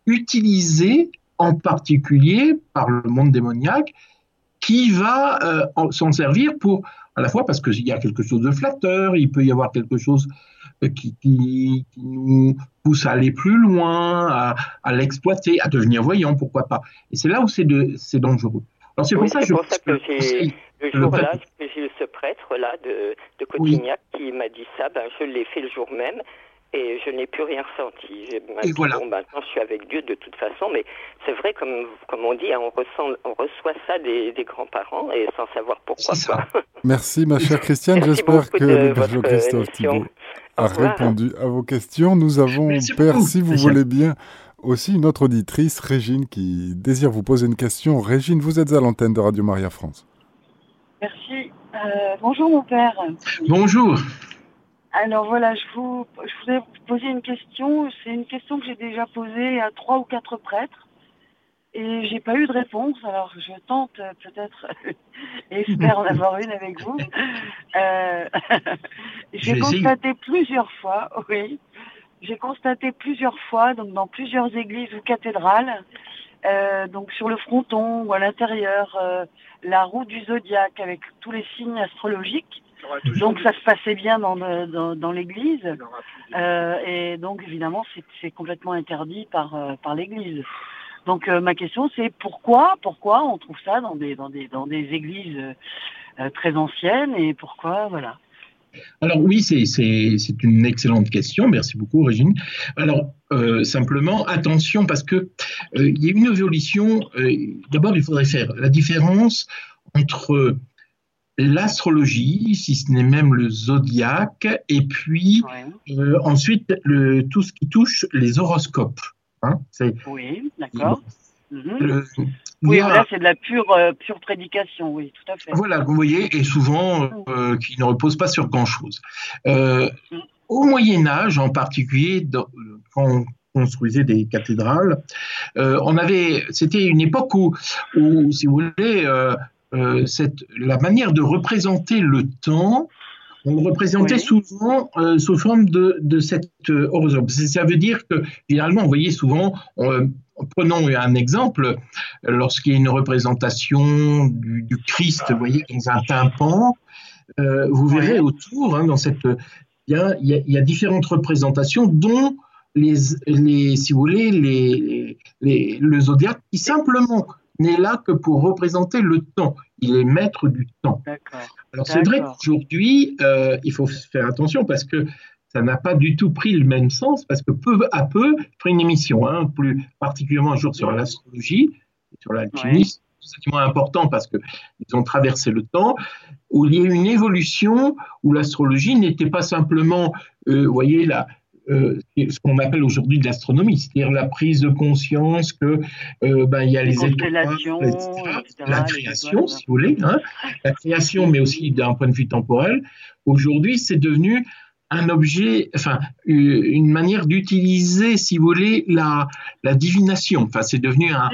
utilisée en particulier par le monde démoniaque qui va euh, en- s'en servir pour, à la fois parce qu'il y a quelque chose de flatteur, il peut y avoir quelque chose euh, qui, qui- qui nous pousse à aller plus loin, à, à l'exploiter, à devenir voyant, pourquoi pas. Et c'est là où c'est de- dangereux. Alors c'est Oui, pour ça c'est je pour ça pense que j'ai- Le jour-là, eu ce prêtre-là de, de Oui. Cotignac qui m'a dit ça, ben, je l'ai fait le jour même et je n'ai plus rien ressenti. J'ai Et voilà. Bon, maintenant, je suis avec Dieu de toute façon, mais c'est vrai, comme, comme on dit, hein, on, ressent, on reçoit ça des, des grands-parents et sans savoir pourquoi. C'est ça. Merci ma chère Christiane, j'espère que le Christophe. Thibault Au a répondu à vos questions. Nous avons, Merci Père, beaucoup, si vous voulez bien, aussi une autre auditrice, Régine, qui désire vous poser une question. Régine, vous êtes à l'antenne de Radio Maria France. Merci. Euh, bonjour mon père. Bonjour. Alors voilà, je, vous, je voulais vous poser une question. C'est une question que j'ai déjà posée à trois ou quatre prêtres et j'ai pas eu de réponse. Alors je tente peut-être et espère en avoir une avec vous. Euh, j'ai constaté plusieurs fois, oui, j'ai constaté plusieurs fois, donc dans plusieurs églises ou cathédrales, euh, donc sur le fronton ou à l'intérieur, euh, la roue du zodiaque avec tous les signes astrologiques. Donc ça se passait bien dans, dans, dans l'église. Euh, et donc évidemment c'est, complètement interdit par, euh, par l'église. Donc euh, ma question c'est pourquoi pourquoi on trouve ça dans des dans des dans des églises euh, très anciennes et pourquoi voilà. Alors oui, c'est c'est- c'est une excellente question. Merci beaucoup, Régine. Alors euh, simplement, attention, parce que euh, il y a une évolution. euh, D'abord, il faudrait faire la différence entre l'astrologie, si ce n'est même le zodiaque, et puis euh, ensuite le, tout ce qui touche les horoscopes. Hein, c'est Oui, d'accord. Mhm. le- Oui, là c'est de la pure euh, pure prédication, oui, tout à fait. Voilà, vous voyez, et souvent euh, qui ne repose pas sur grand-chose. Euh, au Moyen Âge, en particulier, dans- quand on construisait des cathédrales, on avait, c'était une époque où, où, si vous voulez, euh, cette, la manière de représenter le temps, on le représentait Oui. souvent euh, sous forme de, de cette euh, horoscope. Ça veut dire que, finalement, vous voyez souvent, prenons un exemple, lorsqu'il y a une représentation du, du Christ, vous voyez, dans un tympan, euh, vous verrez autour, hein, dans cette, il y a, y y différentes représentations, dont les, les si vous voulez, les, les- le zodiaque, qui simplement n'est là que pour représenter le temps. Il est maître du temps. Alors c'est vrai qu'aujourd'hui, euh, il faut faire attention parce que ça n'a pas du tout pris le même sens, parce que peu à peu, ferai une émission, hein, plus particulièrement un jour sur l'astrologie, sur l'alchimie, c'est moins important parce qu'ils ont traversé le temps, où il y a eu une évolution où l'astrologie n'était pas simplement, euh, vous voyez, la, euh, ce qu'on appelle aujourd'hui de l'astronomie, c'est-à-dire la prise de conscience que euh, ben, il y a Les les, étoiles, la création, si vous voulez, hein, la création, mais aussi d'un point de vue temporel. Aujourd'hui, c'est devenu un objet, enfin, une manière d'utiliser, si vous voulez, la, la divination. Enfin, c'est devenu un,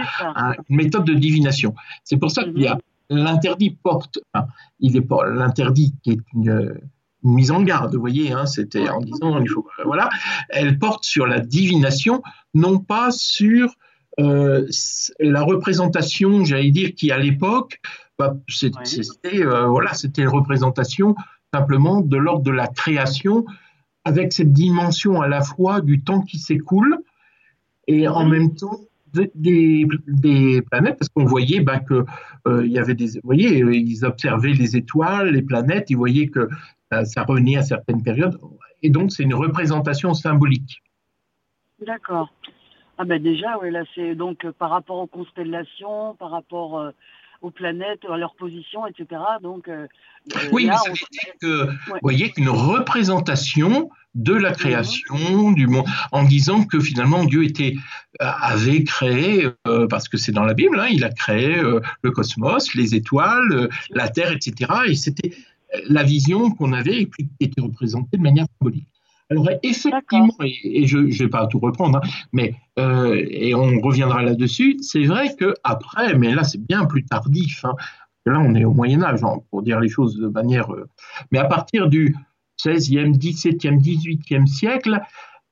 une méthode de divination. C'est pour ça qu'il y a l'interdit porte, enfin, il est pas l'interdit qui est une, une mise en garde, vous voyez, hein, c'était en disant, il faut, euh, voilà, elle porte sur la divination, non pas sur euh, la représentation, j'allais dire, qui à l'époque, bah, c'était, euh, voilà, c'était une représentation simplement de l'ordre de la création, avec cette dimension à la fois du temps qui s'écoule et en Mhm. même temps de- des, des planètes, parce qu'on voyait bah, que euh, il y avait des, vous voyez, ils observaient les étoiles, les planètes, ils voyaient que euh, ça revenait à certaines périodes, et donc c'est une représentation symbolique. D'accord. Ah ben déjà, oui, là c'est donc euh, par rapport aux constellations, par rapport euh, aux planètes, à leur position, etc. Donc euh, Oui, là, mais ça on- veut dire que, vous voyez, qu'une représentation de la création du monde, en disant que finalement Dieu était avait créé, euh, parce que c'est dans la Bible, hein, il a créé euh, le cosmos, les étoiles, euh, la Terre, etc. Et c'était la vision qu'on avait et puis qui était représentée de manière symbolique. Alors effectivement, et, et je ne vais pas tout reprendre, hein, mais et on reviendra là-dessus, c'est vrai que après, mais là c'est bien plus tardif, hein, là on est au Moyen Âge, hein, pour dire les choses de manière... mais à partir du 16e, 17e, 18e siècle,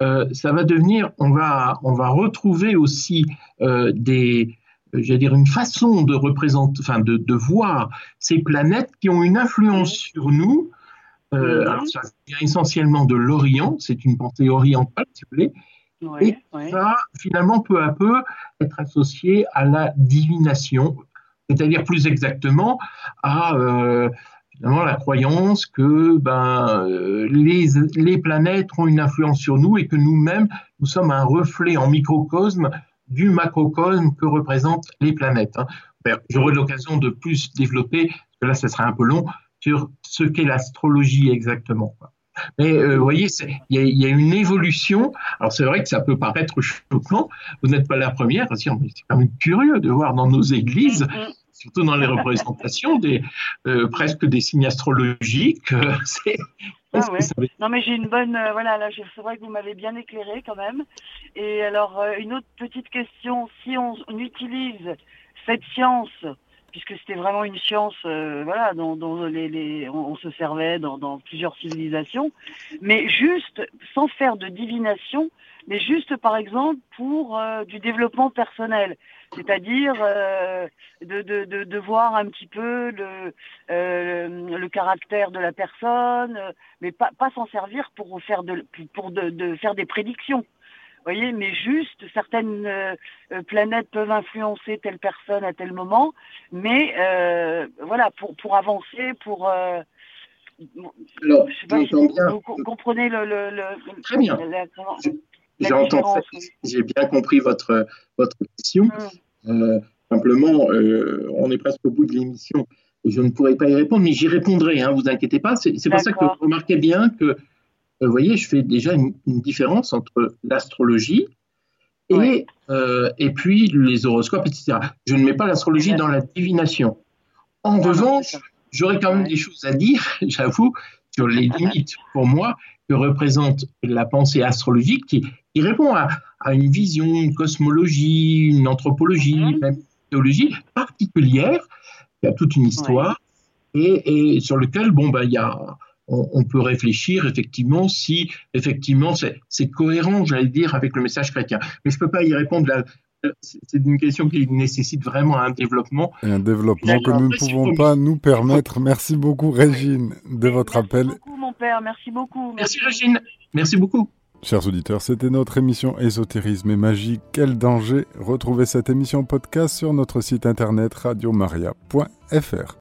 euh, ça va devenir, on va, on va retrouver aussi euh, des, j'allais dire une façon de représenter, enfin de, de, voir ces planètes qui ont une influence sur nous. Euh, alors ça vient essentiellement de l'Orient, c'est une pensée orientale, si vous voulez, Ouais, et ouais. ça, finalement, peu à peu, être associé à la divination, c'est-à-dire plus exactement à euh, finalement la croyance que ben, euh, les, les planètes ont une influence sur nous et que nous-mêmes, nous sommes un reflet en microcosme du macrocosme que représentent les planètes. hein. Ben, J'aurai l'occasion de plus développer, parce que là, ce serait un peu long, sur ce qu'est l'astrologie exactement. quoi. Mais euh, vous voyez, il y, a- il y a une évolution. Alors c'est vrai que ça peut paraître choquant. Vous n'êtes pas la première à se dire, mais c'est quand même curieux de voir dans nos églises, Mm, surtout dans les représentations, des, euh, presque des signes astrologiques. euh, Ah ouais. Non, mais j'ai une bonne. euh, voilà, là, c'est vrai que vous m'avez bien éclairé quand même. Et alors, euh, une autre petite question si on, on utilise cette science, puisque c'était vraiment une science, euh, voilà, dont, les, on, se servait dans, plusieurs civilisations, mais juste sans faire de divination, mais juste par exemple pour euh, du développement personnel, c'est-à-dire euh, de, de, de, voir un petit peu le, le caractère de la personne, mais pas, pas s'en servir pour faire de, pour de faire des prédictions. Vous voyez, mais juste certaines euh, euh, planètes peuvent influencer telle personne à tel moment, mais euh, voilà, pour, pour avancer, pour euh, Alors, je sais pas j'entends vous, comprenez le, le, le- Très bien. j'ai bien compris votre, votre question. Euh, simplement, on est presque au bout de l'émission je ne pourrai pas y répondre, mais j'y répondrai, hein, vous inquiétez pas. C'est pour ça que vous remarquez bien que, vous voyez, je fais déjà une, une différence entre l'astrologie et, Ouais. euh, et puis les horoscopes, etc. Je ne mets pas l'astrologie dans la divination. En Non, revanche, j'aurais quand même Ouais. des choses à dire, j'avoue, sur les limites pour moi que représente la pensée astrologique qui, qui répond à, à une vision, une cosmologie, une anthropologie, Mhm. même une théologie particulière, qui a toute une histoire, et, et sur lequel, bon, ben, il y a, on, on peut réfléchir effectivement si effectivement c'est cohérent, j'allais dire, avec le message chrétien. Mais je ne peux pas y répondre là. C'est une question qui nécessite vraiment un développement. Et un développement que nous ne Merci pouvons beaucoup. pas nous permettre. Merci beaucoup, Régine, de votre Merci appel. beaucoup, mon père. Merci beaucoup. Merci Régine. Merci beaucoup. Chers auditeurs, c'était notre émission Ésotérisme et Magie. Quel danger Retrouvez cette émission podcast sur notre site internet radiomaria.fr.